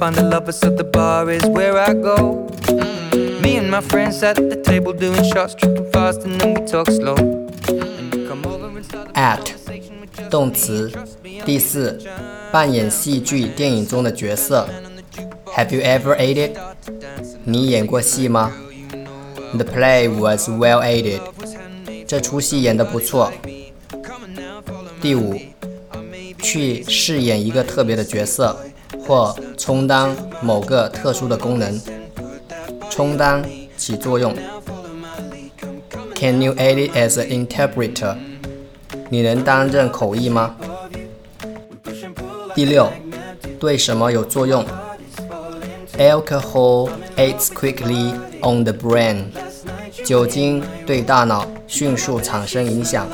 find the lovers, so the bar is where I go. Me and my friends at the table doing shots, tripping fast, and then we talk slow. And you come over and start a Act conversation with just 动词 trust me, I'm 第四，扮演戏剧、电影中的角色。Have you ever acted？你演过戏吗？The play was well acted。这出戏演得不错。第五，去饰演一个特别的角色， 或充当某个特殊的功能。充当起作用。Can you add it as an interpreter？你能担任口译吗？第六，对什么有作用？Alcohol acts quickly on the brain。酒精对大脑迅速产生影响。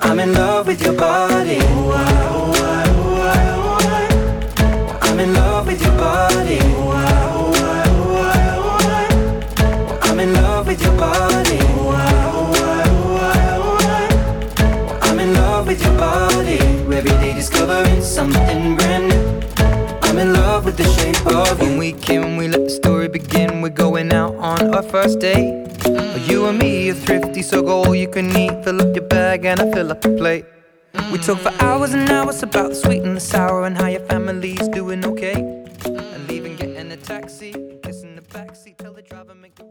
I'm in love with your body. Your. Every day discovering something brand new. I'm in love with the shape of you. When we can, we let the story begin. We're going out on our first date. You and me are thrifty, so go all you can eat. Fill up your bag and I fill up the plate. We talk for hours and hours about the sweet and the sour and how your family's doing okay. And leaving, getting a taxi, kissing the backseat, tell the driver make the